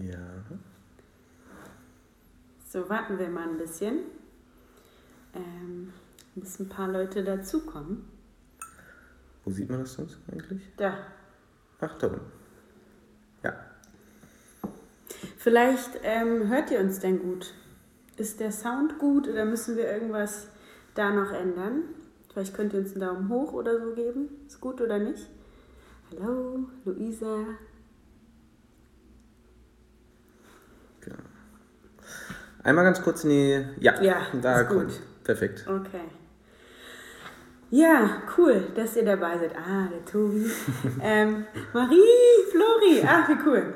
Ja. So, warten wir mal ein bisschen, ähm, bis ein paar Leute dazukommen. Wo sieht man das sonst eigentlich? Da. Ach, da unten. Ja. Vielleicht ähm, hört ihr uns denn gut. Ist der Sound gut oder müssen wir irgendwas da noch ändern? Vielleicht könnt ihr uns einen Daumen hoch oder so geben. Ist gut oder nicht? Hallo, Luisa. Einmal ganz kurz in die. Ja, Ja, da kommt. Perfekt. Okay. Ja, cool, dass ihr dabei seid. Ah, der Tobi. ähm, Marie, Flori. Ach, wie cool.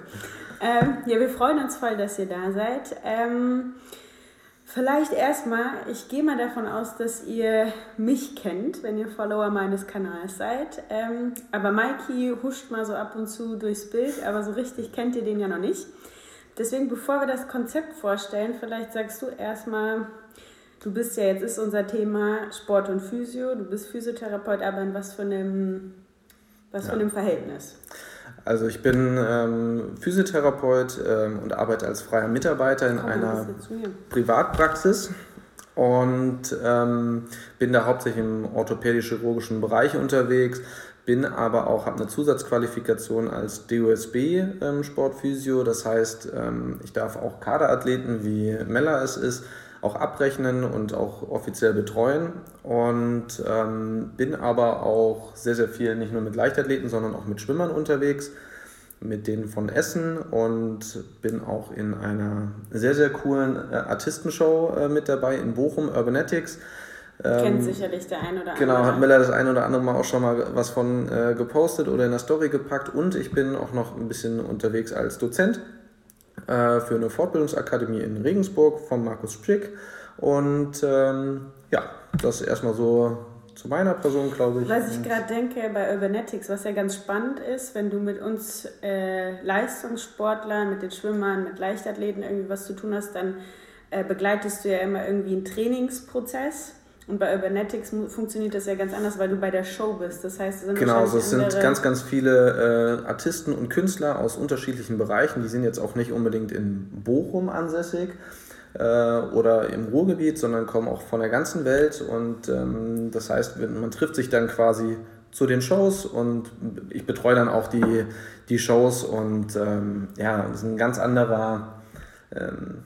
Ähm, ja, wir freuen uns voll, dass ihr da seid. Ähm, vielleicht erstmal, ich gehe mal davon aus, dass ihr mich kennt, wenn ihr Follower meines Kanals seid. Ähm, aber Mikey huscht mal so ab und zu durchs Bild, aber so richtig kennt ihr den ja noch nicht. Deswegen, bevor wir das Konzept vorstellen, vielleicht sagst du erstmal, du bist ja, jetzt ist unser Thema Sport und Physio, du bist Physiotherapeut, aber in was für einem, was für Ja. einem Verhältnis? Also ich bin ähm, Physiotherapeut ähm, und arbeite als freier Mitarbeiter in Komm einer. Privatpraxis und ähm, bin da hauptsächlich im orthopädisch-chirurgischen Bereich unterwegs, bin aber auch, habe eine Zusatzqualifikation als DOSB ähm, das heißt, ähm, ich darf auch Kaderathleten, wie Mella es ist, auch abrechnen und auch offiziell betreuen und ähm, bin aber auch sehr, sehr viel nicht nur mit Leichtathleten, sondern auch mit Schwimmern unterwegs mit denen von Essen und bin auch in einer sehr, sehr coolen äh, Artistenshow äh, mit dabei in Bochum, Urbanetics. Kennt sicherlich der ein oder andere. Ähm, Genau, hat Miller das ein oder andere Mal auch schon mal was von äh, gepostet oder in der Story gepackt und ich bin auch noch ein bisschen unterwegs als Dozent äh, für eine Fortbildungsakademie in Regensburg von Markus Schick und ähm, ja, das erstmal so zu meiner Person, glaube ich. Was ich gerade denke bei Urbanetics, was ja ganz spannend ist, wenn du mit uns äh, Leistungssportlern, mit den Schwimmern, mit Leichtathleten irgendwie was zu tun hast, dann äh, begleitest du ja immer irgendwie einen Trainingsprozess. Und bei Urbanetics funktioniert das ja ganz anders, weil du bei der Show bist. Das heißt, es sind Genau, also es sind ganz, ganz viele äh, Artisten und Künstler aus unterschiedlichen Bereichen. Die sind jetzt auch nicht unbedingt in Bochum ansässig äh, oder im Ruhrgebiet, sondern kommen auch von der ganzen Welt. Und ähm, das heißt, man trifft sich dann quasi zu den Shows und ich betreue dann auch die, die Shows und ähm, ja, das ist ein ganz anderer ähm,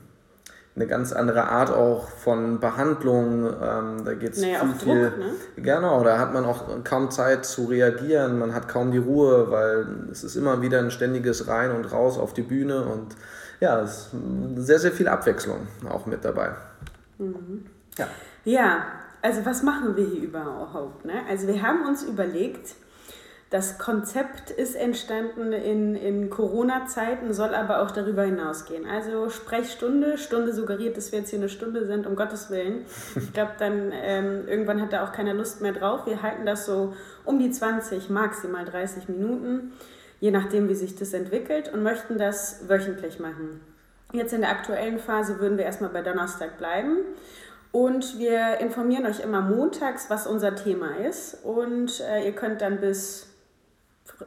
eine ganz andere Art auch von Behandlung. Ähm, da geht es Naja, viel, Druck, viel. ne? Genau, da hat man auch kaum Zeit zu reagieren, man hat kaum die Ruhe, weil es ist immer wieder ein ständiges Rein und Raus auf die Bühne und ja, es ist sehr, sehr viel Abwechslung auch mit dabei. Ja. Ja, also was machen wir hier überhaupt? Ne? Also wir haben uns überlegt, das Konzept ist entstanden in, in Corona-Zeiten, soll aber auch darüber hinausgehen. Also Sprechstunde, Stunde suggeriert, dass wir jetzt hier eine Stunde sind, um Gottes Willen. Ich glaube, dann ähm, irgendwann hat da auch keiner Lust mehr drauf. Wir halten das so um die 20, maximal 30 Minuten, je nachdem, wie sich das entwickelt und möchten das wöchentlich machen. Jetzt in der aktuellen Phase würden wir erstmal bei Donnerstag bleiben. Und wir informieren euch immer montags, was unser Thema ist. Und äh, ihr könnt dann bis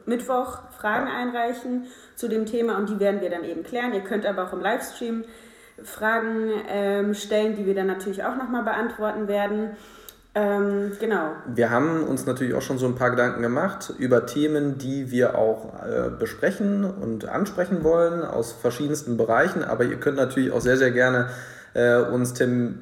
Mittwoch Fragen einreichen zu dem Thema und die werden wir dann eben klären. Ihr könnt aber auch im Livestream Fragen ähm, stellen, die wir dann natürlich auch nochmal beantworten werden. Ähm, genau. Wir haben uns natürlich auch schon so ein paar Gedanken gemacht über Themen, die wir auch äh, besprechen und ansprechen wollen aus verschiedensten Bereichen. Aber ihr könnt natürlich auch sehr, sehr gerne äh, uns Tem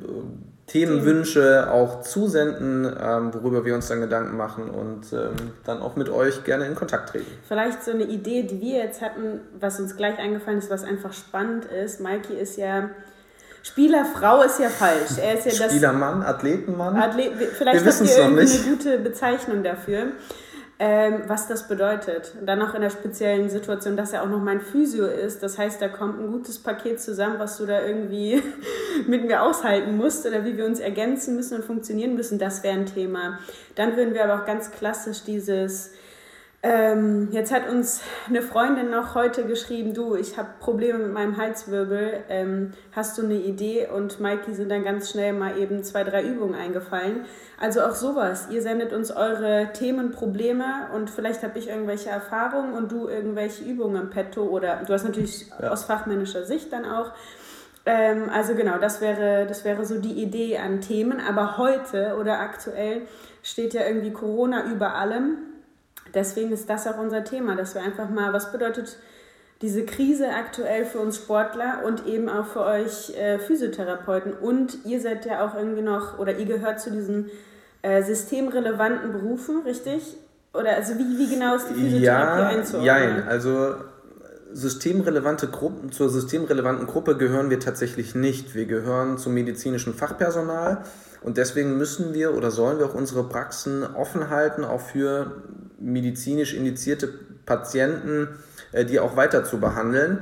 Themenwünsche auch zusenden, ähm, worüber wir uns dann Gedanken machen und ähm, dann auch mit euch gerne in Kontakt treten. Vielleicht so eine Idee, die wir jetzt hatten, was uns gleich eingefallen ist, was einfach spannend ist. Mikey ist ja Spielerfrau ist ja falsch. Er ist ja das Spielermann, Athletenmann. Athlet, Wir vielleicht habt wissen's ihr irgendwie eine gute Bezeichnung dafür, ähm, was das bedeutet. Und dann auch in der speziellen Situation, dass er auch noch mein Physio ist. Das heißt, da kommt ein gutes Paket zusammen, was du da irgendwie mit mir aushalten musst oder wie wir uns ergänzen müssen und funktionieren müssen. Das wäre ein Thema. Dann würden wir aber auch ganz klassisch dieses Ähm, jetzt hat uns eine Freundin noch heute geschrieben, du, ich habe Probleme mit meinem Halswirbel, ähm, hast du eine Idee? Und Maiki sind dann ganz schnell mal eben zwei, drei Übungen eingefallen. Also auch sowas, ihr sendet uns eure Themen, Probleme und vielleicht habe ich irgendwelche Erfahrungen und du irgendwelche Übungen im Petto oder du hast natürlich ja. aus fachmännischer Sicht dann auch. Ähm, also genau, das wäre, das wäre so die Idee an Themen, aber heute oder aktuell steht ja irgendwie Corona über allem deswegen ist das auch unser Thema, dass wir einfach mal, was bedeutet diese Krise aktuell für uns Sportler und eben auch für euch äh, Physiotherapeuten. Und ihr seid ja auch irgendwie noch, oder ihr gehört zu diesen äh, systemrelevanten Berufen, richtig? Oder also wie, wie genau ist die Physiotherapie ja, einzuordnen? Ja, also systemrelevante Gruppen, zur systemrelevanten Gruppe gehören wir tatsächlich nicht. Wir gehören zum medizinischen Fachpersonal und deswegen müssen wir oder sollen wir auch unsere Praxen offen halten, auch für medizinisch indizierte Patienten, äh, die auch weiter zu behandeln.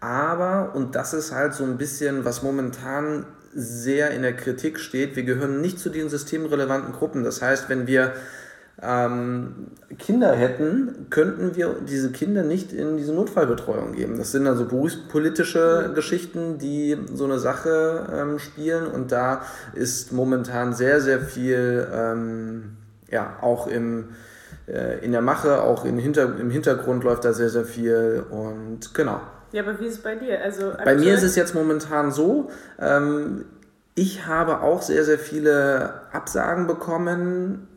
Aber, und das ist halt so ein bisschen, was momentan sehr in der Kritik steht, wir gehören nicht zu den systemrelevanten Gruppen. Das heißt, wenn wir ähm, Kinder hätten, könnten wir diese Kinder nicht in diese Notfallbetreuung geben. Das sind also berufspolitische Geschichten, die so eine Sache ähm, spielen und da ist momentan sehr, sehr viel, ähm, ja, auch im, äh, in der Mache, auch im, Hinter im Hintergrund läuft da sehr, sehr viel und genau. Ja, aber wie ist es bei dir? Also bei mir ist es jetzt momentan so, ähm, ich habe auch sehr, sehr viele Absagen bekommen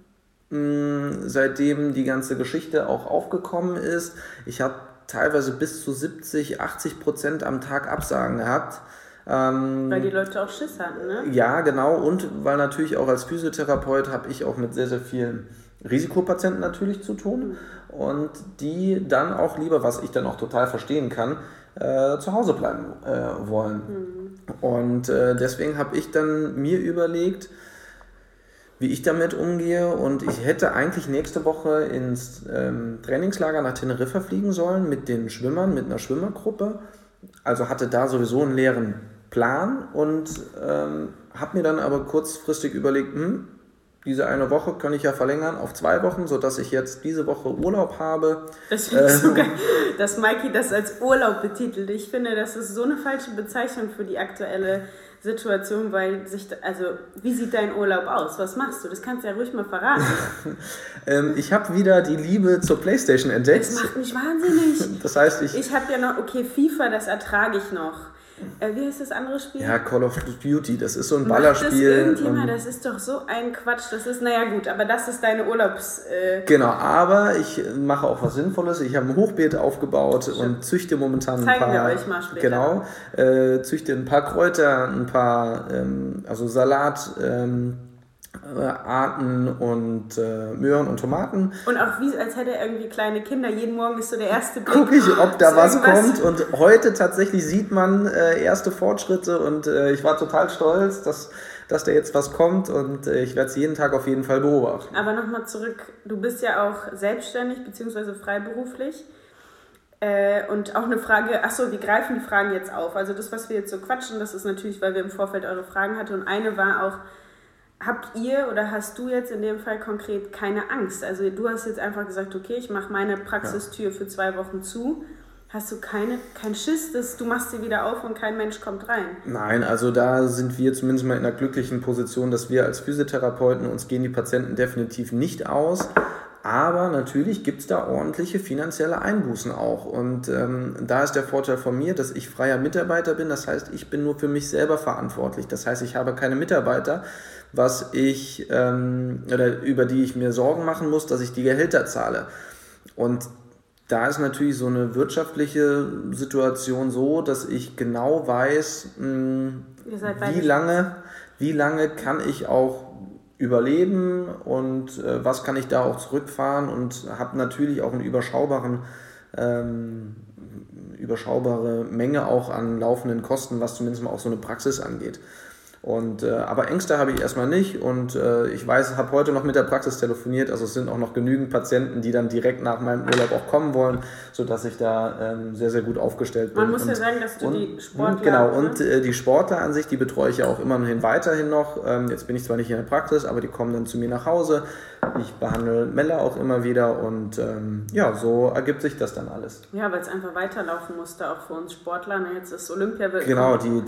Mm, seitdem die ganze Geschichte auch aufgekommen ist. Ich habe teilweise bis zu 70, 80 Prozent am Tag Absagen gehabt. Ähm, weil die Leute auch Schiss hatten, ne? Ja, genau. Und weil natürlich auch als Physiotherapeut habe ich auch mit sehr, sehr vielen Risikopatienten natürlich zu tun. Mhm. Und die dann auch lieber, was ich dann auch total verstehen kann, äh, zu Hause bleiben äh, wollen. Mhm. Und äh, deswegen habe ich dann mir überlegt, wie ich damit umgehe. Und ich hätte eigentlich nächste Woche ins ähm, Trainingslager nach Teneriffa fliegen sollen mit den Schwimmern, mit einer Schwimmergruppe. Also hatte da sowieso einen leeren Plan und ähm, habe mir dann aber kurzfristig überlegt, hm, diese eine Woche kann ich ja verlängern auf zwei Wochen, sodass ich jetzt diese Woche Urlaub habe. Das finde ich ähm, so geil, dass Mikey das als Urlaub betitelt. Ich finde, das ist so eine falsche Bezeichnung für die aktuelle Situation, weil sich, also wie sieht dein Urlaub aus? Was machst du? Das kannst du ja ruhig mal verraten. ähm, ich habe wieder die Liebe zur Playstation entdeckt. Das macht mich wahnsinnig. das heißt, ich... Ich habe ja noch, okay, FIFA, das ertrage ich noch. Äh, wie heißt das andere Spiel? Ja, Call of Duty, das ist so ein Ballerspiel. Das irgendjemand, das ist doch so ein Quatsch. Das ist, naja gut, aber das ist deine Urlaubs... Äh genau, aber ich mache auch was Sinnvolles. Ich habe ein Hochbeet aufgebaut Stimmt. und züchte momentan Zeigen ein paar... wir euch mal später. Genau, äh, züchte ein paar Kräuter, ein paar, ähm, also Salat... Ähm, äh, Arten und äh, Möhren und Tomaten. Und auch wie, als hätte er irgendwie kleine Kinder. Jeden Morgen ist so der erste Blick. Guck ich, ob da was kommt. Und heute tatsächlich sieht man äh, erste Fortschritte und äh, ich war total stolz, dass, dass da jetzt was kommt und äh, ich werde es jeden Tag auf jeden Fall beobachten. Aber nochmal zurück, du bist ja auch selbstständig bzw. freiberuflich. Äh, und auch eine Frage, achso, wie greifen die Fragen jetzt auf? Also das, was wir jetzt so quatschen, das ist natürlich, weil wir im Vorfeld eure Fragen hatten. Und eine war auch, habt ihr oder hast du jetzt in dem Fall konkret keine Angst? Also du hast jetzt einfach gesagt, okay, ich mache meine Praxistür für zwei Wochen zu. Hast du keine, kein Schiss, dass du machst sie wieder auf und kein Mensch kommt rein? Nein, also da sind wir zumindest mal in einer glücklichen Position, dass wir als Physiotherapeuten uns gehen die Patienten definitiv nicht aus. Aber natürlich gibt es da ordentliche finanzielle Einbußen auch. Und ähm, da ist der Vorteil von mir, dass ich freier Mitarbeiter bin. Das heißt, ich bin nur für mich selber verantwortlich. Das heißt, ich habe keine Mitarbeiter, was ich ähm, oder über die ich mir Sorgen machen muss, dass ich die Gehälter zahle. Und da ist natürlich so eine wirtschaftliche Situation so, dass ich genau weiß, mh, hm, wie lange, wie lange kann ich auch überleben und äh, was kann ich da auch zurückfahren und habe natürlich auch einen überschaubaren ähm, überschaubare Menge auch an laufenden Kosten, was zumindest mal auch so eine Praxis angeht. Und, äh, aber Ängste habe ich erstmal nicht und äh, ich weiß, habe heute noch mit der Praxis telefoniert, also es sind auch noch genügend Patienten, die dann direkt nach meinem Urlaub auch kommen wollen, sodass ich da ähm, sehr, sehr gut aufgestellt bin. Man muss und, ja sagen, dass du und, die Sportler... Genau, ne? und äh, die Sportler an sich, die betreue ich ja auch immerhin weiterhin noch. Ähm, jetzt bin ich zwar nicht in der Praxis, aber die kommen dann zu mir nach Hause. Ich behandle Mella auch immer wieder und ähm, ja, so ergibt sich das dann alles. Ja, weil es einfach weiterlaufen musste, auch für uns Sportler. Ne? Jetzt ist Olympia... Genau, die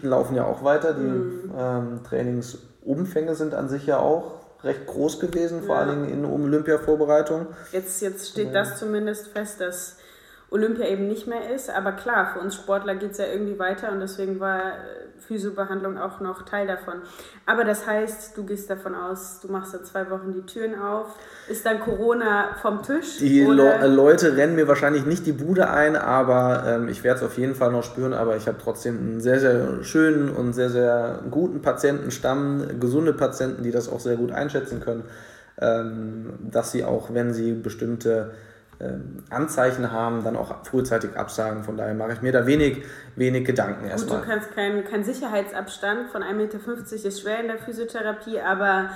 Trainingsgeschichten laufen ja auch weiter. Die mhm. ähm, Trainingsumfänge sind an sich ja auch recht groß gewesen, vor ja. allen Dingen in Olympia-Vorbereitung. Jetzt, jetzt steht das zumindest fest, dass Olympia eben nicht mehr ist. Aber klar, für uns Sportler geht es ja irgendwie weiter und deswegen war äh, Physiobehandlung auch noch Teil davon. Aber das heißt, du gehst davon aus, du machst da zwei Wochen die Türen auf. Ist dann Corona vom Tisch? Die Le Leute rennen mir wahrscheinlich nicht die Bude ein, aber ähm, ich werde es auf jeden Fall noch spüren. Aber ich habe trotzdem einen sehr, sehr schönen und sehr, sehr guten Patientenstamm, gesunde Patienten, die das auch sehr gut einschätzen können, ähm, dass sie auch, wenn sie bestimmte Anzeichen haben, dann auch frühzeitig absagen. Von daher mache ich mir da wenig, wenig Gedanken Gut, erstmal. Du kannst keinen kein Sicherheitsabstand von 1,50 Meter ist schwer in der Physiotherapie, aber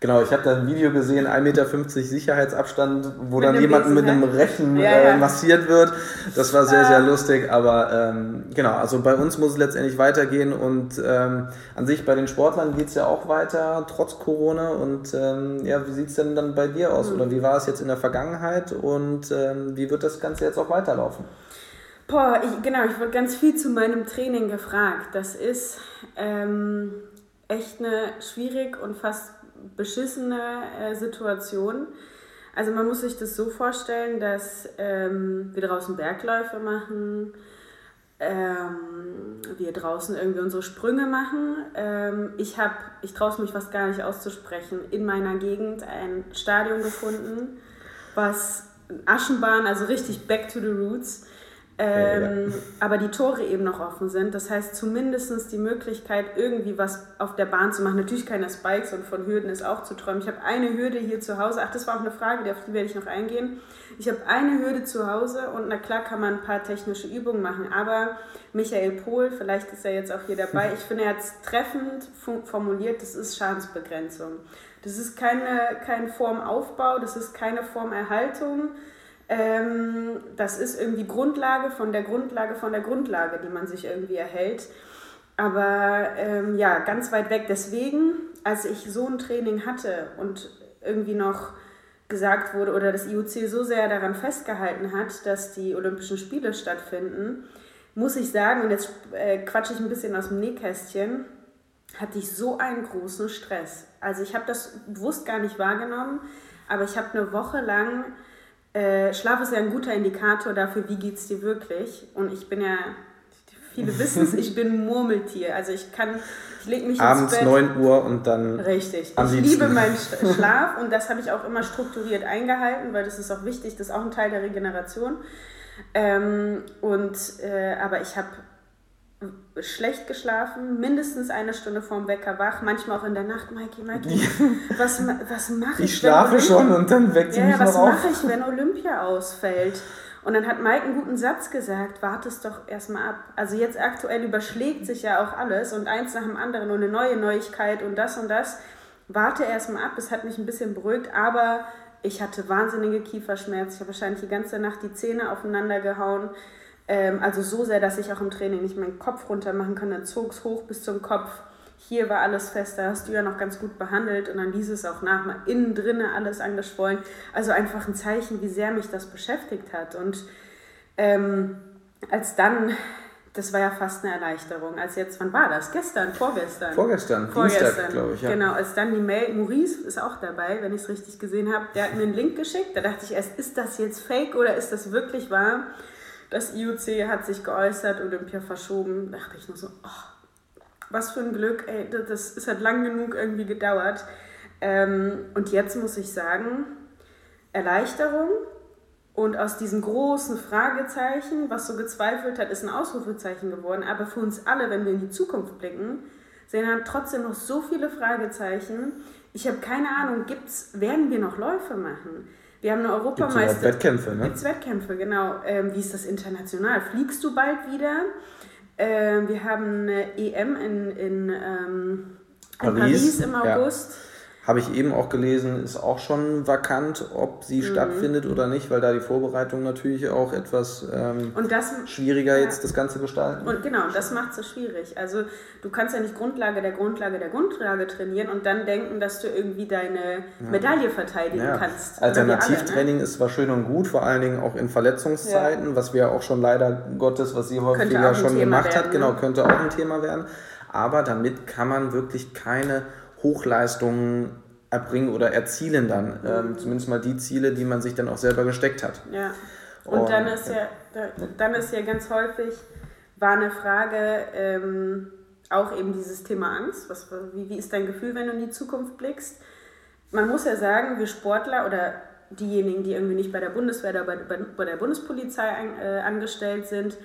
Genau, ich habe da ein Video gesehen, 1,50 Meter Sicherheitsabstand, wo mit dann jemand mit einem Rechen ja, äh, massiert wird. Das war sehr, sehr lustig. Aber ähm, genau, also bei uns muss es letztendlich weitergehen und ähm, an sich bei den Sportlern geht es ja auch weiter, trotz Corona. Und ähm, ja, wie sieht es denn dann bei dir aus? Mhm. Oder wie war es jetzt in der Vergangenheit und ähm, wie wird das Ganze jetzt auch weiterlaufen? Boah, ich, genau, ich wurde ganz viel zu meinem Training gefragt. Das ist ähm, echt eine schwierig und fast beschissene äh, Situation. Also man muss sich das so vorstellen, dass ähm, wir draußen Bergläufe machen, ähm, wir draußen irgendwie unsere Sprünge machen. Ähm, ich habe, ich traue mich fast gar nicht auszusprechen, in meiner Gegend ein Stadion gefunden, was Aschenbahn, also richtig back to the roots, ähm, aber die Tore eben noch offen sind. Das heißt, zumindest die Möglichkeit, irgendwie was auf der Bahn zu machen. Natürlich keine Spikes und von Hürden ist auch zu träumen. Ich habe eine Hürde hier zu Hause. Ach, das war auch eine Frage, auf die werde ich noch eingehen. Ich habe eine Hürde zu Hause und na klar kann man ein paar technische Übungen machen. Aber Michael Pohl, vielleicht ist er jetzt auch hier dabei, ich finde, er hat es treffend formuliert, das ist Schadensbegrenzung. Das ist keine, kein Formaufbau, das ist keine Formerhaltung ähm, das ist irgendwie Grundlage von der Grundlage von der Grundlage, die man sich irgendwie erhält. Aber ähm, ja, ganz weit weg. Deswegen, als ich so ein Training hatte und irgendwie noch gesagt wurde oder das IOC so sehr daran festgehalten hat, dass die Olympischen Spiele stattfinden, muss ich sagen, und jetzt äh, quatsche ich ein bisschen aus dem Nähkästchen, hatte ich so einen großen Stress. Also ich habe das bewusst gar nicht wahrgenommen, aber ich habe eine Woche lang äh, Schlaf ist ja ein guter Indikator dafür, wie geht es dir wirklich. Und ich bin ja, viele wissen es, ich bin Murmeltier. Also ich kann, ich lege mich Abends ins Bett. 9 Uhr und dann. Richtig. ich liebe meinen Schlaf und das habe ich auch immer strukturiert eingehalten, weil das ist auch wichtig, das ist auch ein Teil der Regeneration. Ähm, und, äh, aber ich habe schlecht geschlafen, mindestens eine Stunde vorm Wecker wach, manchmal auch in der Nacht, Mikey, Mikey, was, was mache ich? Ich schlafe schon und dann weckt sie ja, mich was noch auf. Was mache ich, wenn Olympia ausfällt? Und dann hat Mike einen guten Satz gesagt, warte es doch erstmal ab. Also jetzt aktuell überschlägt sich ja auch alles und eins nach dem anderen und eine neue Neuigkeit und das und das. Warte erstmal ab, es hat mich ein bisschen beruhigt, aber ich hatte wahnsinnige Kieferschmerzen. Ich habe wahrscheinlich die ganze Nacht die Zähne aufeinander gehauen. Ähm, also so sehr, dass ich auch im Training nicht meinen Kopf runter machen kann. Dann zog es hoch bis zum Kopf. Hier war alles fest, da hast du ja noch ganz gut behandelt und dann ließ es auch nach, mal innen drinne alles angeschwollen. Also einfach ein Zeichen, wie sehr mich das beschäftigt hat. Und ähm, als dann, das war ja fast eine Erleichterung, als jetzt, wann war das? Gestern, vorgestern? Vorgestern, vorgestern glaube ich. Ja. Genau, als dann die Mail, Maurice ist auch dabei, wenn ich es richtig gesehen habe, der hat mir einen Link geschickt. Da dachte ich erst, ist das jetzt fake oder ist das wirklich wahr? Das IOC hat sich geäußert, Olympia verschoben. Da dachte ich nur so, oh, was für ein Glück, ey, das, das hat lang genug irgendwie gedauert. Ähm, und jetzt muss ich sagen, Erleichterung und aus diesem großen Fragezeichen, was so gezweifelt hat, ist ein Ausrufezeichen geworden. Aber für uns alle, wenn wir in die Zukunft blicken, sind dann trotzdem noch so viele Fragezeichen. Ich habe keine Ahnung, gibt's, werden wir noch Läufe machen? Wir haben eine Europameisterschaft. Wettkämpfe, ne? Gibt's Wettkämpfe, genau. Ähm, wie ist das international? Fliegst du bald wieder? Äh, wir haben eine EM in, in, ähm, in Paris. Paris. im August. Ja. Habe ich eben auch gelesen, ist auch schon vakant, ob sie mhm. stattfindet oder nicht, weil da die Vorbereitung natürlich auch etwas ähm, das, schwieriger ja. jetzt das Ganze gestalten. Und genau, das macht es so schwierig. Also du kannst ja nicht Grundlage der Grundlage der Grundlage trainieren und dann denken, dass du irgendwie deine ja. Medaille verteidigen ja. kannst. Alternativtraining ne? ist zwar schön und gut, vor allen Dingen auch in Verletzungszeiten, was wir auch schon leider Gottes, was sie häufiger schon gemacht werden, hat, genau, ne? könnte auch ein Thema werden. Aber damit kann man wirklich keine Hochleistungen erbringen oder erzielen dann. Ähm, zumindest mal die Ziele, die man sich dann auch selber gesteckt hat. Ja. Und, Und dann ist ja, dann ist ja ganz häufig, war eine Frage, ähm, auch eben dieses Thema Angst. Was, wie, wie ist dein Gefühl, wenn du in die Zukunft blickst? Man muss ja sagen, wir Sportler oder diejenigen, die irgendwie nicht bei der Bundeswehr oder bei, bei, bei der Bundespolizei an, äh, angestellt sind,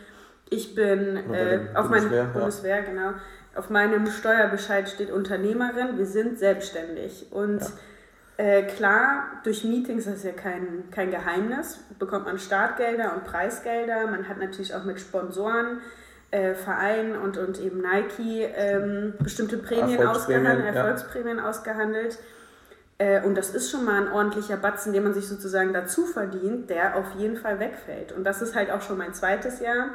ich bin äh, auf meiner Bundeswehr, ja. genau auf meinem Steuerbescheid steht Unternehmerin, wir sind selbstständig. Und ja. äh, klar, durch Meetings, das ist ja kein, kein Geheimnis, bekommt man Startgelder und Preisgelder. Man hat natürlich auch mit Sponsoren, äh, Vereinen und, und eben Nike ähm, bestimmte Prämien Erfolgsprämien, ausgehandelt, Erfolgsprämien ja. ausgehandelt. Äh, und das ist schon mal ein ordentlicher Batzen, den man sich sozusagen dazu verdient, der auf jeden Fall wegfällt. Und das ist halt auch schon mein zweites Jahr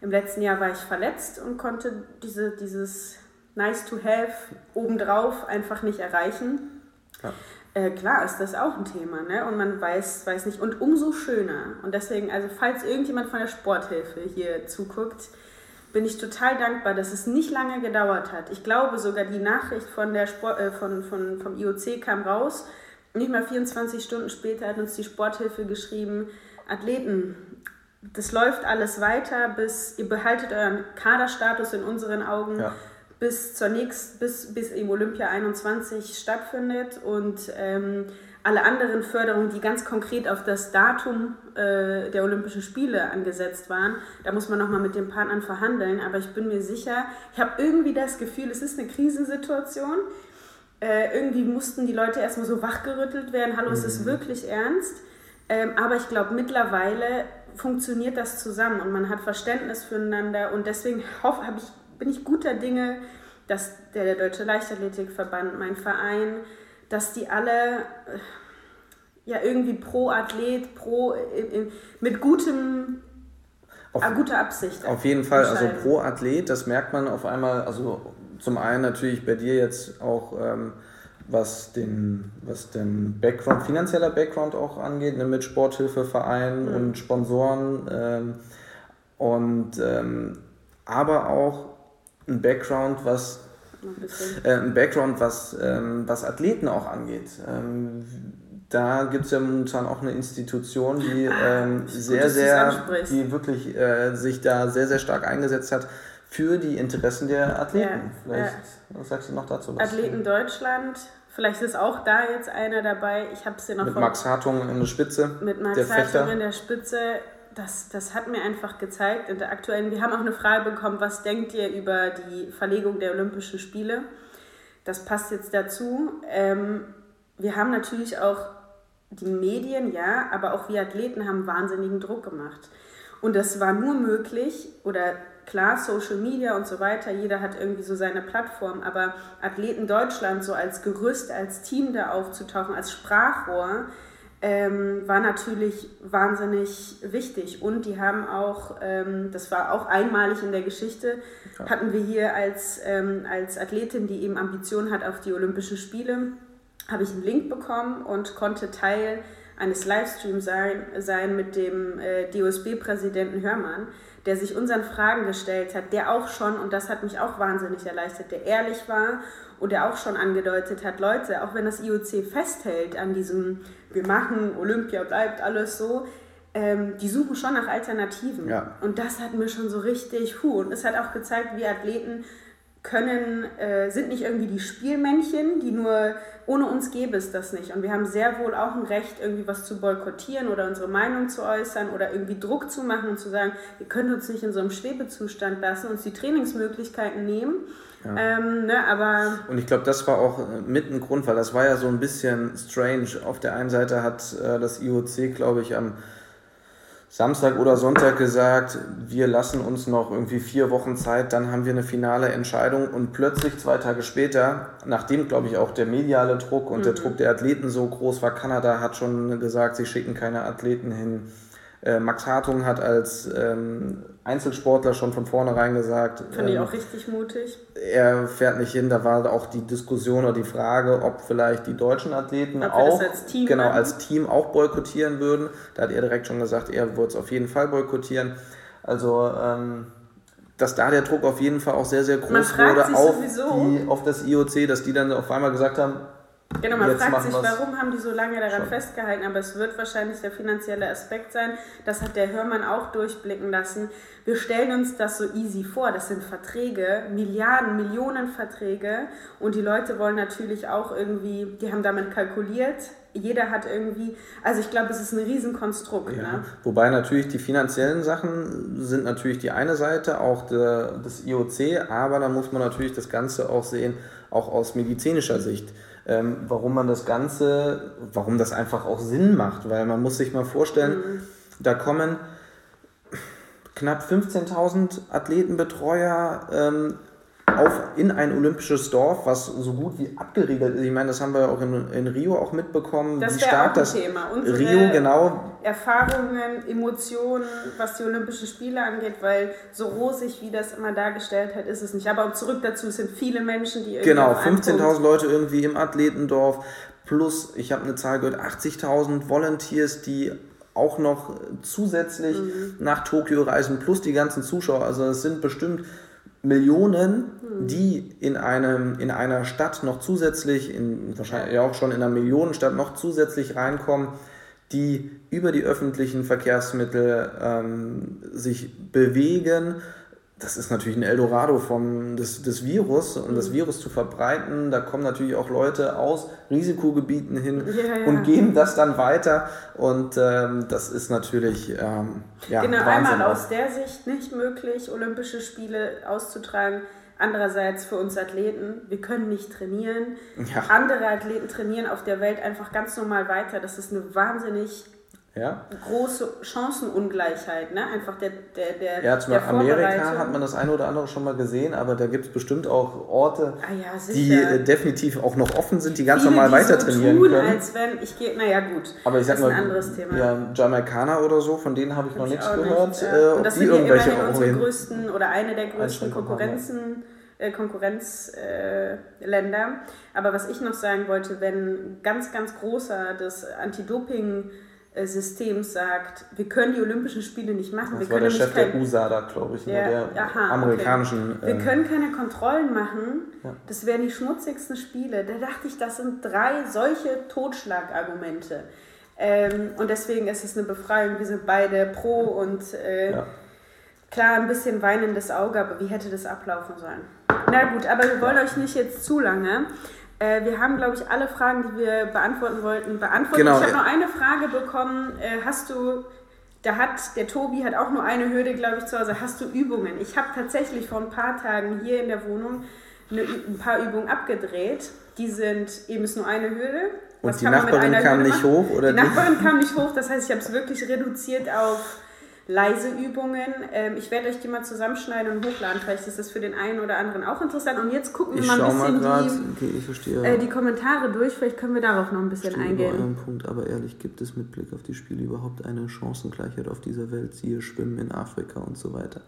im letzten Jahr war ich verletzt und konnte diese, dieses Nice to Have obendrauf einfach nicht erreichen. Ja. Äh, klar ist das auch ein Thema, ne? Und man weiß, weiß nicht. Und umso schöner. Und deswegen, also falls irgendjemand von der Sporthilfe hier zuguckt, bin ich total dankbar, dass es nicht lange gedauert hat. Ich glaube sogar, die Nachricht von der Sport, äh, von, von, vom IOC kam raus. Nicht mal 24 Stunden später hat uns die Sporthilfe geschrieben, Athleten, das läuft alles weiter, bis ihr behaltet euren Kaderstatus in unseren Augen ja. bis zur nächsten, bis, bis im Olympia 21 stattfindet und ähm, alle anderen Förderungen, die ganz konkret auf das Datum äh, der Olympischen Spiele angesetzt waren, da muss man nochmal mit den Partnern verhandeln. Aber ich bin mir sicher, ich habe irgendwie das Gefühl, es ist eine Krisensituation. Äh, irgendwie mussten die Leute erstmal so wachgerüttelt werden. Hallo, mhm. es ist mhm. wirklich ernst. Ähm, aber ich glaube, mittlerweile funktioniert das zusammen und man hat Verständnis füreinander und deswegen hoffe, ich, bin ich guter Dinge, dass der, der Deutsche Leichtathletikverband, mein Verein, dass die alle äh, ja irgendwie pro Athlet, pro mit gutem auf, äh, guter Absicht. Auf jeden Fall, also pro Athlet, das merkt man auf einmal, also zum einen natürlich bei dir jetzt auch ähm, was den, was den Background, finanzieller Background auch angeht, ne, mit Sporthilfevereinen mhm. und Sponsoren ähm, und ähm, aber auch ein Background, was äh, ein Background, was, ähm, was Athleten auch angeht. Ähm, da gibt es ja momentan auch eine Institution, die ah, ähm, sehr, sehr, die wirklich äh, sich da sehr, sehr stark eingesetzt hat für die Interessen der Athleten. Ja, Vielleicht ja. sagst du noch dazu was? Athleten Deutschland Vielleicht ist auch da jetzt einer dabei. Ich habe es dir noch Mit Max Hartung in der Spitze. Mit Max der Hartung in der Spitze. Das, das hat mir einfach gezeigt in der aktuellen. Wir haben auch eine Frage bekommen, was denkt ihr über die Verlegung der Olympischen Spiele? Das passt jetzt dazu. Ähm, wir haben natürlich auch die Medien, ja, aber auch wir Athleten haben wahnsinnigen Druck gemacht. Und das war nur möglich oder klar, Social Media und so weiter, jeder hat irgendwie so seine Plattform, aber Athleten Deutschland so als Gerüst, als Team da aufzutauchen, als Sprachrohr, ähm, war natürlich wahnsinnig wichtig. Und die haben auch, ähm, das war auch einmalig in der Geschichte, ja. hatten wir hier als, ähm, als Athletin, die eben Ambitionen hat auf die Olympischen Spiele, habe ich einen Link bekommen und konnte Teil eines Livestreams sein, sein mit dem äh, DOSB-Präsidenten Hörmann der sich unseren Fragen gestellt hat, der auch schon, und das hat mich auch wahnsinnig erleichtert, der ehrlich war und der auch schon angedeutet hat, Leute, auch wenn das IOC festhält an diesem, wir machen, Olympia bleibt alles so, ähm, die suchen schon nach Alternativen. Ja. Und das hat mir schon so richtig, hu, und es hat auch gezeigt, wie Athleten können, äh, sind nicht irgendwie die Spielmännchen, die nur, ohne uns gäbe es das nicht. Und wir haben sehr wohl auch ein Recht, irgendwie was zu boykottieren oder unsere Meinung zu äußern oder irgendwie Druck zu machen und zu sagen, wir können uns nicht in so einem Schwebezustand lassen, uns die Trainingsmöglichkeiten nehmen. Ja. Ähm, ne, aber und ich glaube, das war auch äh, mit ein Grund, weil das war ja so ein bisschen strange. Auf der einen Seite hat äh, das IOC, glaube ich, am Samstag oder Sonntag gesagt, wir lassen uns noch irgendwie vier Wochen Zeit, dann haben wir eine finale Entscheidung und plötzlich zwei Tage später, nachdem glaube ich auch der mediale Druck und mhm. der Druck der Athleten so groß war, Kanada hat schon gesagt, sie schicken keine Athleten hin. Äh, Max Hartung hat als ähm, Einzelsportler schon von vornherein gesagt. Finde ähm, ich auch richtig mutig. Er fährt nicht hin. Da war auch die Diskussion oder die Frage, ob vielleicht die deutschen Athleten ob auch als Team, genau, als Team auch boykottieren würden. Da hat er direkt schon gesagt, er würde es auf jeden Fall boykottieren. Also ähm, dass da der Druck auf jeden Fall auch sehr, sehr groß wurde auf, die, auf das IOC, dass die dann auf einmal gesagt haben, Genau, man Jetzt fragt sich, warum haben die so lange daran schon. festgehalten, aber es wird wahrscheinlich der finanzielle Aspekt sein. Das hat der Hörmann auch durchblicken lassen. Wir stellen uns das so easy vor. Das sind Verträge, Milliarden, Millionen Verträge und die Leute wollen natürlich auch irgendwie, die haben damit kalkuliert. Jeder hat irgendwie, also ich glaube, es ist ein Riesenkonstrukt. Ja. Ne? Wobei natürlich die finanziellen Sachen sind natürlich die eine Seite, auch der, des IOC, aber da muss man natürlich das Ganze auch sehen, auch aus medizinischer Sicht ähm, warum man das Ganze, warum das einfach auch Sinn macht, weil man muss sich mal vorstellen, mhm. da kommen knapp 15.000 Athletenbetreuer ähm, auf, in ein olympisches Dorf, was so gut wie abgeriegelt ist. Ich meine, das haben wir auch in, in Rio auch mitbekommen, das wie stark auch das Thema. Unsere Rio genau Erfahrungen, Emotionen, was die Olympischen Spiele angeht, weil so rosig wie das immer dargestellt hat, ist es nicht. Aber zurück dazu es sind viele Menschen, die irgendwie genau 15.000 Leute irgendwie im Athletendorf plus ich habe eine Zahl gehört 80.000 Volunteers, die auch noch zusätzlich mhm. nach Tokio reisen, plus die ganzen Zuschauer. Also es sind bestimmt Millionen, hm. die in, einem, in einer Stadt noch zusätzlich, in, wahrscheinlich auch schon in einer Millionenstadt noch zusätzlich reinkommen, die über die öffentlichen Verkehrsmittel ähm, sich bewegen das ist natürlich ein Eldorado vom, des, des Virus, um das mhm. Virus zu verbreiten. Da kommen natürlich auch Leute aus Risikogebieten hin ja, ja. und geben das dann weiter. Und ähm, das ist natürlich ähm, ja, Genau, Wahnsinn einmal aus der Sicht nicht möglich, Olympische Spiele auszutragen. Andererseits für uns Athleten, wir können nicht trainieren. Ja. Andere Athleten trainieren auf der Welt einfach ganz normal weiter. Das ist eine wahnsinnig ja. große Chancenungleichheit, ne? Einfach der, der, der. Ja, zum Beispiel Amerika hat man das eine oder andere schon mal gesehen, aber da gibt es bestimmt auch Orte, ah, ja, die äh, definitiv auch noch offen sind, die ganz Viele, normal weiter trainieren so tun, können. als wenn ich gehe, naja gut. Aber ich sag das mal, ist ein anderes Thema. Ja, Jamaikaner oder so, von denen habe ich hab noch nichts gehört. Nicht, ja. Äh, Und das sind ja immerhin unsere größten oder eine der größten Konkurrenzen. Äh, Konkurrenzländer. Äh, Aber was ich noch sagen wollte, wenn ganz, ganz großer das Anti-Doping- äh, Systems sagt, wir können die Olympischen Spiele nicht machen. Das wir war der Chef kein, der USADA, glaube ich, ja, der aha, amerikanischen. Okay. Wir ähm, können keine Kontrollen machen. Ja. Das wären die schmutzigsten Spiele. Da dachte ich, das sind drei solche Totschlagargumente. Ähm, und deswegen ist es eine Befreiung. Wir sind beide pro und äh, ja. klar ein bisschen weinendes Auge, aber wie hätte das ablaufen sollen? Na gut, aber wir wollen euch nicht jetzt zu lange. Äh, wir haben, glaube ich, alle Fragen, die wir beantworten wollten, beantwortet. Genau. Ich habe noch eine Frage bekommen. Äh, hast du, da hat, der Tobi hat auch nur eine Hürde, glaube ich, zu Hause. Hast du Übungen? Ich habe tatsächlich vor ein paar Tagen hier in der Wohnung eine, ein paar Übungen abgedreht. Die sind eben ist nur eine Hürde. Und Was die Nachbarin kam nicht hoch? Oder die Nachbarin kam nicht hoch, das heißt, ich habe es wirklich reduziert auf leise Übungen. Ähm, ich werde euch die mal zusammenschneiden und hochladen. Vielleicht ist das für den einen oder anderen auch interessant. Und jetzt gucken wir ich mal ein bisschen mal die, okay, äh, die, Kommentare durch. Vielleicht können wir darauf noch ein bisschen eingehen. Über Punkt, aber ehrlich, gibt es mit Blick auf die Spiele überhaupt eine Chancengleichheit auf dieser Welt? Siehe Schwimmen in Afrika und so weiter.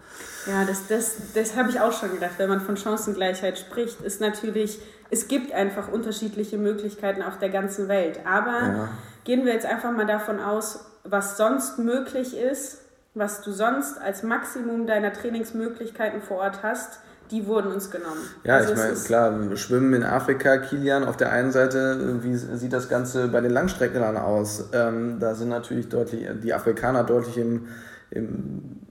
Ja, das, das, das habe ich auch schon gedacht. Wenn man von Chancengleichheit spricht, ist natürlich, es gibt einfach unterschiedliche Möglichkeiten auf der ganzen Welt. Aber ja. gehen wir jetzt einfach mal davon aus, was sonst möglich ist was du sonst als Maximum deiner Trainingsmöglichkeiten vor Ort hast, die wurden uns genommen. Ja, also ich meine, klar, Schwimmen in Afrika, Kilian auf der einen Seite, wie sieht das Ganze bei den Langstreckenlern aus? Ähm, da sind natürlich deutlich die Afrikaner deutlich im, im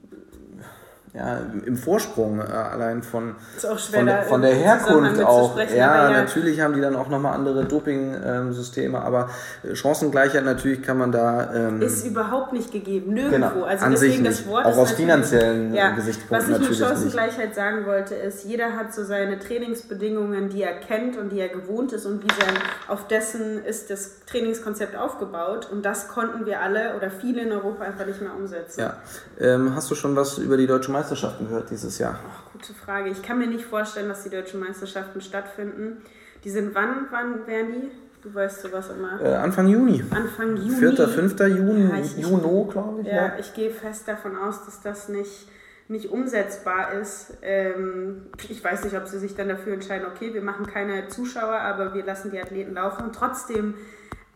ja, im Vorsprung äh, allein von, von, von, der Herkunft auch. Ja, ja, natürlich haben die dann auch nochmal andere Doping-Systeme, ähm, aber Chancengleichheit natürlich kann man da. Ähm, ist überhaupt nicht gegeben, nirgendwo. Genau, also an deswegen das Wort auch aus finanziellen ja, Gesichtspunkten. Was ich mit Chancengleichheit sagen wollte, ist, jeder hat so seine Trainingsbedingungen, die er kennt und die er gewohnt ist und wie sein, auf dessen ist das Trainingskonzept aufgebaut und das konnten wir alle oder viele in Europa einfach nicht mehr umsetzen. Ja. Ähm, hast du schon was über die deutsche Meisterschaft Meisterschaften gehört dieses Jahr? Oh, gute Frage. Ich kann mir nicht vorstellen, dass die deutschen Meisterschaften stattfinden. Die sind wann, wann werden die? Du weißt sowas immer. Äh, Anfang Juni. Anfang Juni. 4., 5. Juni, ja, ich, Juno, glaube ich. Ja, ja, ich gehe fest davon aus, dass das nicht, nicht umsetzbar ist. Ähm, ich weiß nicht, ob sie sich dann dafür entscheiden, okay, wir machen keine Zuschauer, aber wir lassen die Athleten laufen. Trotzdem,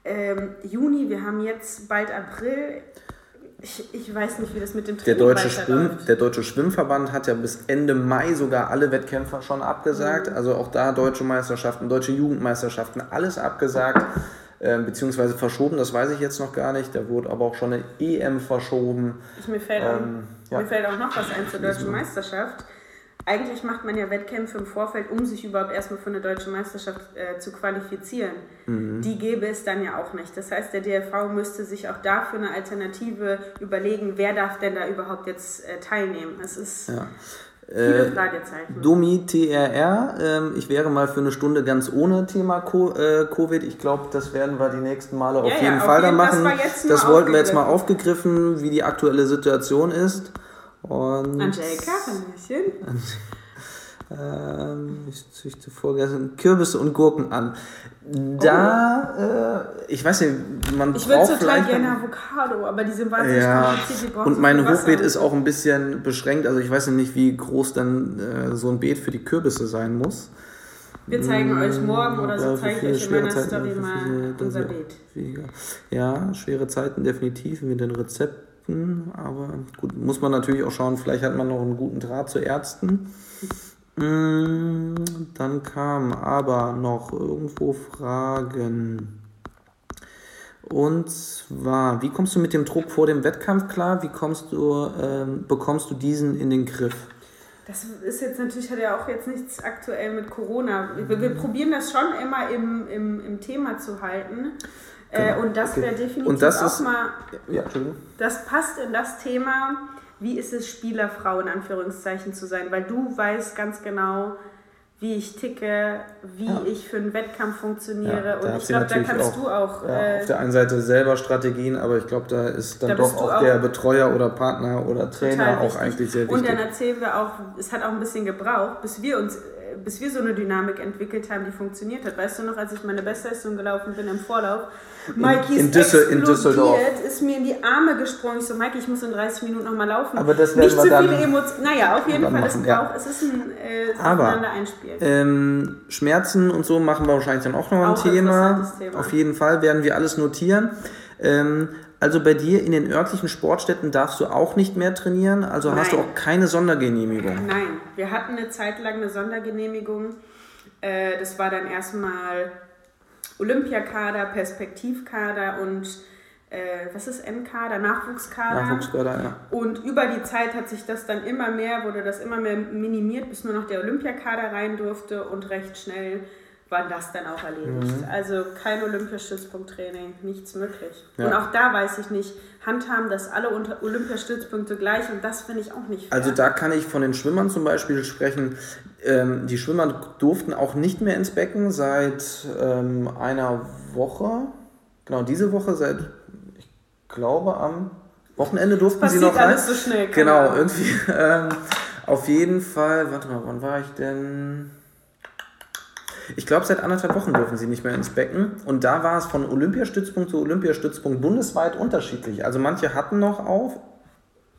ähm, Juni, wir haben jetzt bald April. Ich, ich weiß nicht, wie das mit dem Training der deutsche, Schwimm, der deutsche Schwimmverband hat ja bis Ende Mai sogar alle Wettkämpfer schon abgesagt. Mhm. Also auch da deutsche Meisterschaften, deutsche Jugendmeisterschaften, alles abgesagt. Äh, beziehungsweise verschoben, das weiß ich jetzt noch gar nicht. Da wurde aber auch schon eine EM verschoben. Ich, mir, fällt ähm, auch, ja. mir fällt auch noch was ein zur deutschen Meisterschaft eigentlich macht man ja Wettkämpfe im Vorfeld, um sich überhaupt erstmal für eine deutsche Meisterschaft äh, zu qualifizieren. Mhm. Die gäbe es dann ja auch nicht. Das heißt, der DLV müsste sich auch dafür eine Alternative überlegen, wer darf denn da überhaupt jetzt äh, teilnehmen. Es ist ja. Viele äh, Fragezeichen. Domi TRR, ähm, ich wäre mal für eine Stunde ganz ohne Thema äh, Covid. Ich glaube, das werden wir die nächsten Male auf ja, jeden ja, Fall dann machen. Das, das wollten wir jetzt mal aufgegriffen, wie die aktuelle Situation ist. Und Angelika, Hallöchen. Ähm, ich züchte vorgestern Kürbisse und Gurken an. Da, oh. äh, ich weiß nicht, man ich braucht total gerne Avocado, aber die sind wahnsinnig ja, kompliziert. Und mein Hochbeet ist auch ein bisschen beschränkt, also ich weiß nicht, wie groß dann äh, so ein Beet für die Kürbisse sein muss. Wir zeigen euch morgen oder so, zeige ich euch in meiner Zeiten, Story mal unser Beet. Ja, schwere Zeiten definitiv mit den Rezepten. Ärzten, aber gut, muss man natürlich auch schauen, vielleicht hat man noch einen guten Draht zu Ärzten. Mm, dann kamen aber noch irgendwo Fragen. Und zwar, wie kommst du mit dem Druck vor dem Wettkampf klar? Wie kommst du, ähm, bekommst du diesen in den Griff? Das ist jetzt natürlich, hat ja auch jetzt nichts aktuell mit Corona. Wir, wir probieren das schon immer im, im, im Thema zu halten. Äh, genau. und das okay. wäre definitiv und das auch ist, mal. Ja, das passt in das Thema, wie ist es, Spielerfrau in Anführungszeichen zu sein, weil du weißt ganz genau, wie ich ticke, wie ja. ich für einen Wettkampf funktioniere. Ja, und ich glaube, da kannst auch, du auch. Ja, äh, auf der einen Seite selber Strategien, aber ich glaube, da ist dann da doch auch, auch der Betreuer oder Partner oder Trainer auch eigentlich sehr wichtig. Und dann erzählen wir auch, es hat auch ein bisschen gebraucht, bis wir uns bis wir so eine Dynamik entwickelt haben, die funktioniert hat. Weißt du noch, als ich meine Bestleistung gelaufen bin im Vorlauf, Mikey ist in, Düssel in Düsseldorf. ist mir in die Arme gesprungen. Ich so, Mikey, ich muss in 30 Minuten nochmal laufen. Aber das Nicht zu viele Emotionen. Naja, auf jeden Fall, machen, es, ja. es ist ein äh, Aber, ähm, Schmerzen und so machen wir wahrscheinlich dann auch noch ein auch Thema. Thema. Auf jeden Fall werden wir alles notieren. Ähm, also bei dir in den örtlichen Sportstätten darfst du auch nicht mehr trainieren, also Nein. hast du auch keine Sondergenehmigung. Nein, wir hatten eine Zeit lang eine Sondergenehmigung. Äh, das war dann erstmal Olympiakader, Perspektivkader und äh, was ist N-Kader, Nachwuchskader. Nachwuchskader, ja. Und über die Zeit hat sich das dann immer mehr, wurde das immer mehr minimiert, bis nur noch der Olympiakader rein durfte und recht schnell war das dann auch erledigt. Mhm. Also kein Olympiastützpunkttraining, nichts möglich. Ja. Und auch da weiß ich nicht, handhaben das alle Olympiastützpunkte gleich und das finde ich auch nicht fair. Also da kann ich von den Schwimmern zum Beispiel sprechen. Ähm, die Schwimmer durften auch nicht mehr ins Becken seit ähm, einer Woche. Genau, diese Woche seit, ich glaube, am Wochenende durften Passiert sie noch rein. alles so schnell. Genau, irgendwie. Ähm, auf jeden Fall, warte mal, wann war ich denn? Ich glaube, seit anderthalb Wochen dürfen sie nicht mehr ins Becken. Und da war es von Olympiastützpunkt zu Olympiastützpunkt bundesweit unterschiedlich. Also manche hatten noch auf,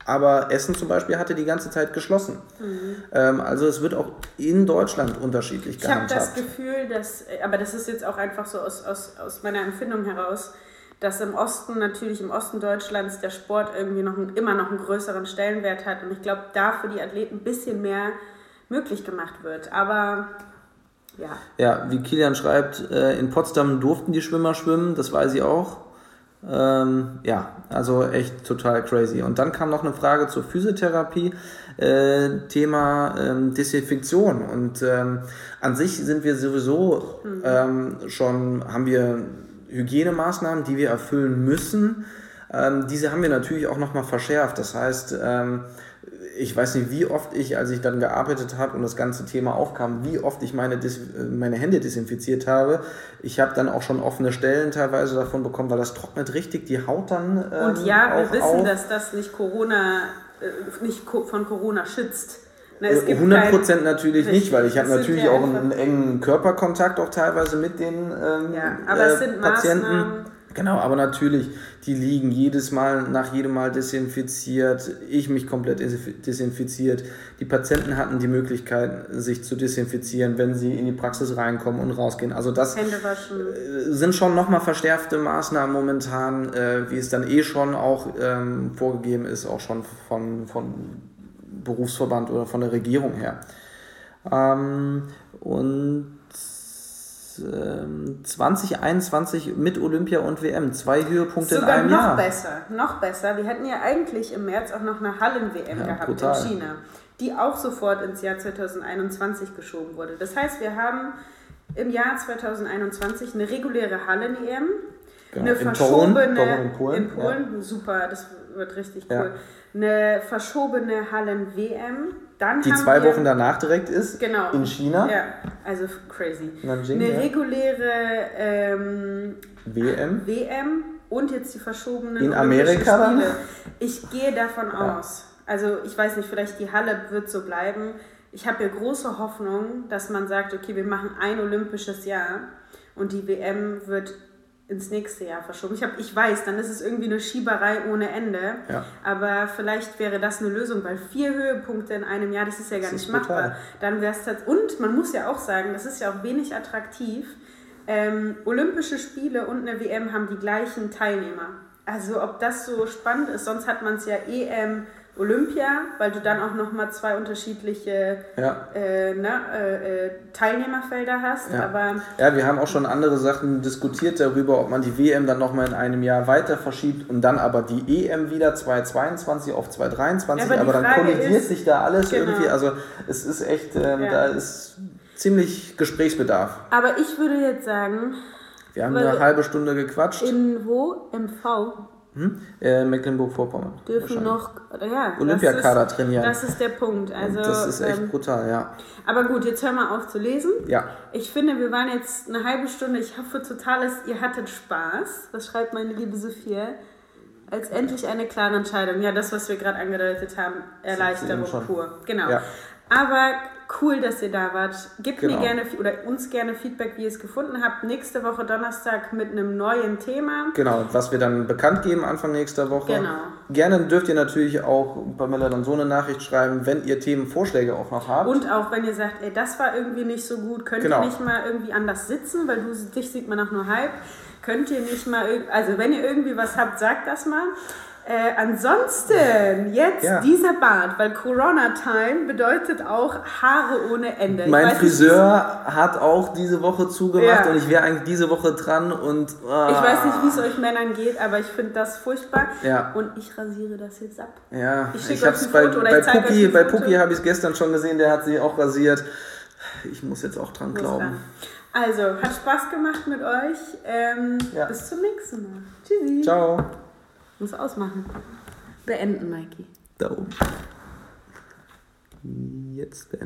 aber Essen zum Beispiel hatte die ganze Zeit geschlossen. Mhm. Ähm, also es wird auch in Deutschland unterschiedlich gehandhabt. Ich habe das Gefühl, dass, aber das ist jetzt auch einfach so aus, aus, aus meiner Empfindung heraus, dass im Osten, natürlich im Osten Deutschlands, der Sport irgendwie noch immer noch einen größeren Stellenwert hat. Und ich glaube, da für die Athleten ein bisschen mehr möglich gemacht wird. Aber ja. Ja, wie Kilian schreibt, äh, in Potsdam durften die Schwimmer schwimmen, das weiß ich auch. Ähm, ja, also echt total crazy. Und dann kam noch eine Frage zur Physiotherapie, äh, Thema ähm, Desinfektion. Und ähm, an sich sind wir sowieso mhm. ähm, schon, haben wir Hygienemaßnahmen, die wir erfüllen müssen. Ähm, diese haben wir natürlich auch nochmal verschärft. Das heißt, ähm, ich weiß nicht, wie oft ich, als ich dann gearbeitet habe und das ganze Thema aufkam, wie oft ich meine, meine Hände desinfiziert habe. Ich habe dann auch schon offene Stellen teilweise davon bekommen, weil das trocknet richtig die Haut dann. Ähm, und ja, wir wissen, auf. dass das nicht Corona, äh, nicht von Corona schützt. Na, 100 Prozent natürlich nicht, weil ich habe natürlich ja auch einen, engen Körperkontakt auch teilweise mit den ähm, ja, aber äh, es sind Patienten. Maßnahmen, Genau, aber natürlich, die liegen jedes Mal, nach jedem Mal desinfiziert, ich mich komplett desinfiziert. Die Patienten hatten die Möglichkeit, sich zu desinfizieren, wenn sie in die Praxis reinkommen und rausgehen. Also das äh, sind schon nochmal verstärkte Maßnahmen momentan, äh, wie es dann eh schon auch ähm, vorgegeben ist, auch schon von, von Berufsverband oder von der Regierung her. Ähm, und 2021 ähm, mit Olympia und WM. Zwei Höhepunkte Sogar in einem noch Jahr. Noch besser, noch besser. Wir hätten ja eigentlich im März auch noch eine Hallen-WM ja, gehabt brutal. in China, die auch sofort ins Jahr 2021 geschoben wurde. Das heißt, wir haben im Jahr 2021 eine reguläre Hallen-EM, genau. eine verschobene in Polen, in Polen, in Polen ja. super, das wird richtig cool. Ja. Eine verschobene Hallen-WM dann die zwei Wochen danach direkt ist. Genau. In China. Ja, also crazy. Nanjing, Eine ja. reguläre ähm, WM. WM und jetzt die verschobenen in Amerika Spiele. Ich gehe davon ja. aus. Also ich weiß nicht, vielleicht die Halle wird so bleiben. Ich habe ja große Hoffnung, dass man sagt, okay, wir machen ein olympisches Jahr und die WM wird ins nächste Jahr verschoben. Ich, hab, ich weiß, dann ist es irgendwie eine Schieberei ohne Ende. Ja. Aber vielleicht wäre das eine Lösung, weil vier Höhepunkte in einem Jahr, das ist ja gar das nicht machbar. Brutal. Dann wäre es Und man muss ja auch sagen, das ist ja auch wenig attraktiv. Ähm, Olympische Spiele und eine WM haben die gleichen Teilnehmer. Also ob das so spannend ist, sonst hat man es ja EM, Olympia, weil du dann auch nochmal zwei unterschiedliche ja. äh, ne, äh, äh, Teilnehmerfelder hast. Ja. Aber ja, wir haben auch schon andere Sachen diskutiert darüber, ob man die WM dann nochmal in einem Jahr weiter verschiebt und dann aber die EM wieder 2022 auf 2023, ja, aber, aber dann kollidiert ist, sich da alles genau. irgendwie. Also es ist echt, ähm, da ist ziemlich Gesprächsbedarf. Aber ich würde jetzt sagen, wir haben eine halbe Stunde gequatscht. In wo? MV? Hm? Äh, Mecklenburg-Vorpommern. Dürfen noch ja, Olympiakader das ist, trainieren. Das ist der Punkt. Also, das ist echt ähm, brutal, ja. Aber gut, jetzt hör mal auf zu lesen. Ja. Ich finde, wir waren jetzt eine halbe Stunde. Ich hoffe total, dass ihr hattet Spaß. Was schreibt meine liebe Sophia? Als endlich eine klare Entscheidung. Ja, das, was wir gerade angedeutet haben, Erleichterung pur. Genau. Ja. Aber cool, dass ihr da wart. Gebt genau. mir gerne oder uns gerne Feedback, wie ihr es gefunden habt. Nächste Woche Donnerstag mit einem neuen Thema. Genau, was wir dann bekannt geben Anfang nächster Woche. Genau. Gerne dürft ihr natürlich auch Pamela dann so eine Nachricht schreiben, wenn ihr Themenvorschläge auch noch habt. Und auch wenn ihr sagt, ey, das war irgendwie nicht so gut, könnt genau. ihr nicht mal irgendwie anders sitzen, weil du dich sieht man auch nur halb. Könnt ihr nicht mal, also wenn ihr irgendwie was habt, sagt das mal. Äh, ansonsten, jetzt ja. dieser Bart, weil Corona-Time bedeutet auch Haare ohne Ende. Mein Friseur nicht, hat auch diese Woche zugemacht ja. und ich wäre eigentlich diese Woche dran und. Ah. Ich weiß nicht, wie es euch Männern geht, aber ich finde das furchtbar. Ja. Und ich rasiere das jetzt ab. Ja, ich, ich habe es bei, bei Puki, bei Puki habe ich es gestern schon gesehen, der hat sich auch rasiert. Ich muss jetzt auch dran muss glauben. Dran. Also, hat Spaß gemacht mit euch. Ähm, ja. Bis zum nächsten Mal. Tschüssi. Ciao. Muss ausmachen. Beenden, Mikey. Da oben. Jetzt beenden.